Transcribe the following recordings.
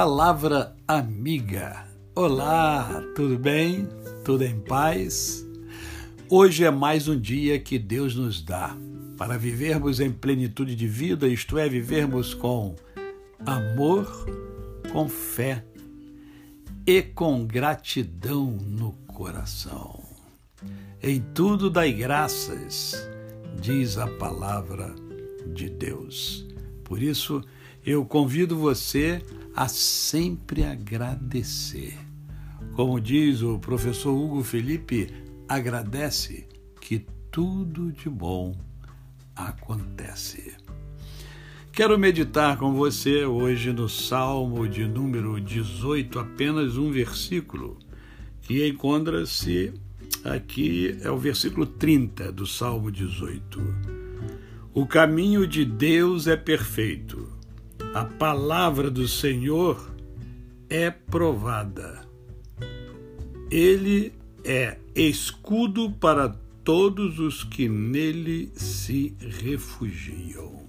Palavra amiga. Olá, tudo bem? Tudo em paz? Hoje é mais um dia que Deus nos dá para vivermos em plenitude de vida, isto é, vivermos com amor, com fé e com gratidão no coração. Em tudo dai graças, diz a palavra de Deus. Por isso, eu convido você a sempre agradecer. Como diz o professor Hugo Felipe, agradece que tudo de bom acontece. Quero meditar com você hoje no Salmo de número 18, apenas um versículo, que encontra-se aqui, é o versículo 30 do Salmo 18. O caminho de Deus é perfeito a palavra do Senhor é provada. Ele é escudo para todos os que nele se refugiam.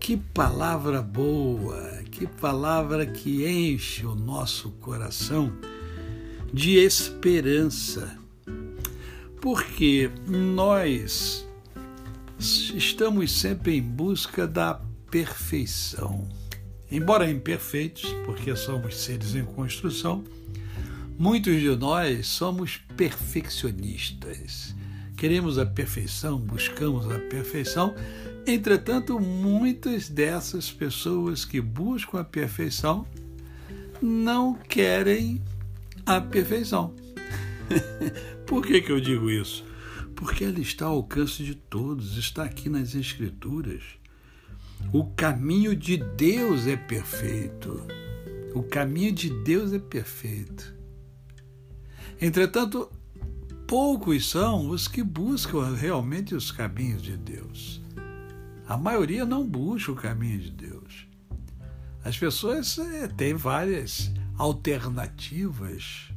Que palavra boa, que palavra que enche o nosso coração de esperança. Porque nós estamos sempre em busca da perfeição. Embora imperfeitos, porque somos seres em construção, muitos de nós somos perfeccionistas. Queremos a perfeição, buscamos a perfeição. Entretanto, muitas dessas pessoas que buscam a perfeição não querem a perfeição. Por que, que eu digo isso? Porque ela está ao alcance de todos, está aqui nas Escrituras. O caminho de Deus é perfeito. O caminho de Deus é perfeito. Entretanto, poucos são os que buscam realmente os caminhos de Deus. A maioria não busca o caminho de Deus. As pessoas é, têm várias alternativas.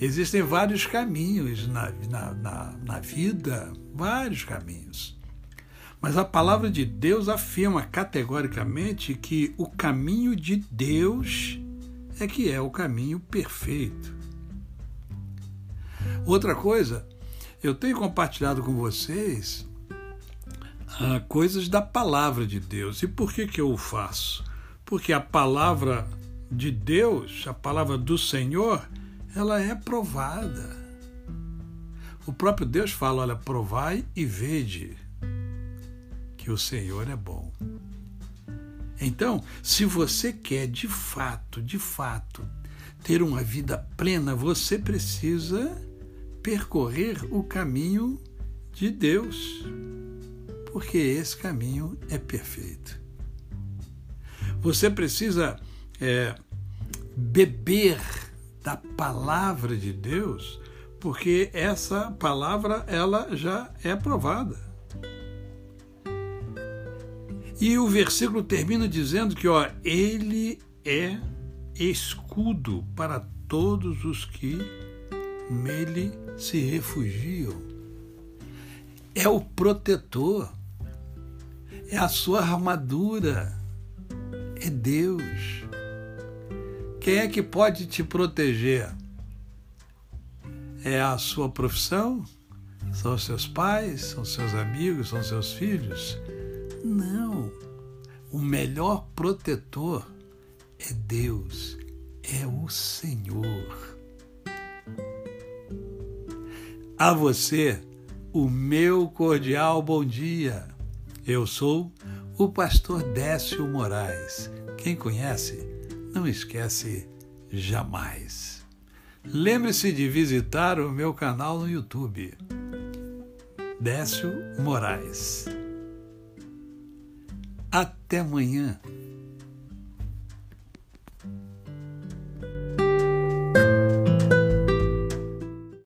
Existem vários caminhos na, na, na, na vida, vários caminhos. Mas a palavra de Deus afirma categoricamente que o caminho de Deus é que é o caminho perfeito. Outra coisa, eu tenho compartilhado com vocês ah, coisas da palavra de Deus. E por que, que eu o faço? Porque a palavra de Deus, a palavra do Senhor, ela é provada. O próprio Deus fala: olha, provai e vede o Senhor é bom. Então, se você quer de fato, de fato, ter uma vida plena, você precisa percorrer o caminho de Deus, porque esse caminho é perfeito. Você precisa é, beber da palavra de Deus, porque essa palavra ela já é provada. E o versículo termina dizendo que ó, ele é escudo para todos os que nele se refugiam. É o protetor, é a sua armadura, é Deus. Quem é que pode te proteger? É a sua profissão? São seus pais? São seus amigos? São seus filhos? Não. O melhor protetor é Deus, é o Senhor. A você, o meu cordial bom dia. Eu sou o pastor Décio Moraes. Quem conhece, não esquece jamais. Lembre-se de visitar o meu canal no YouTube. Décio Moraes. Até amanhã.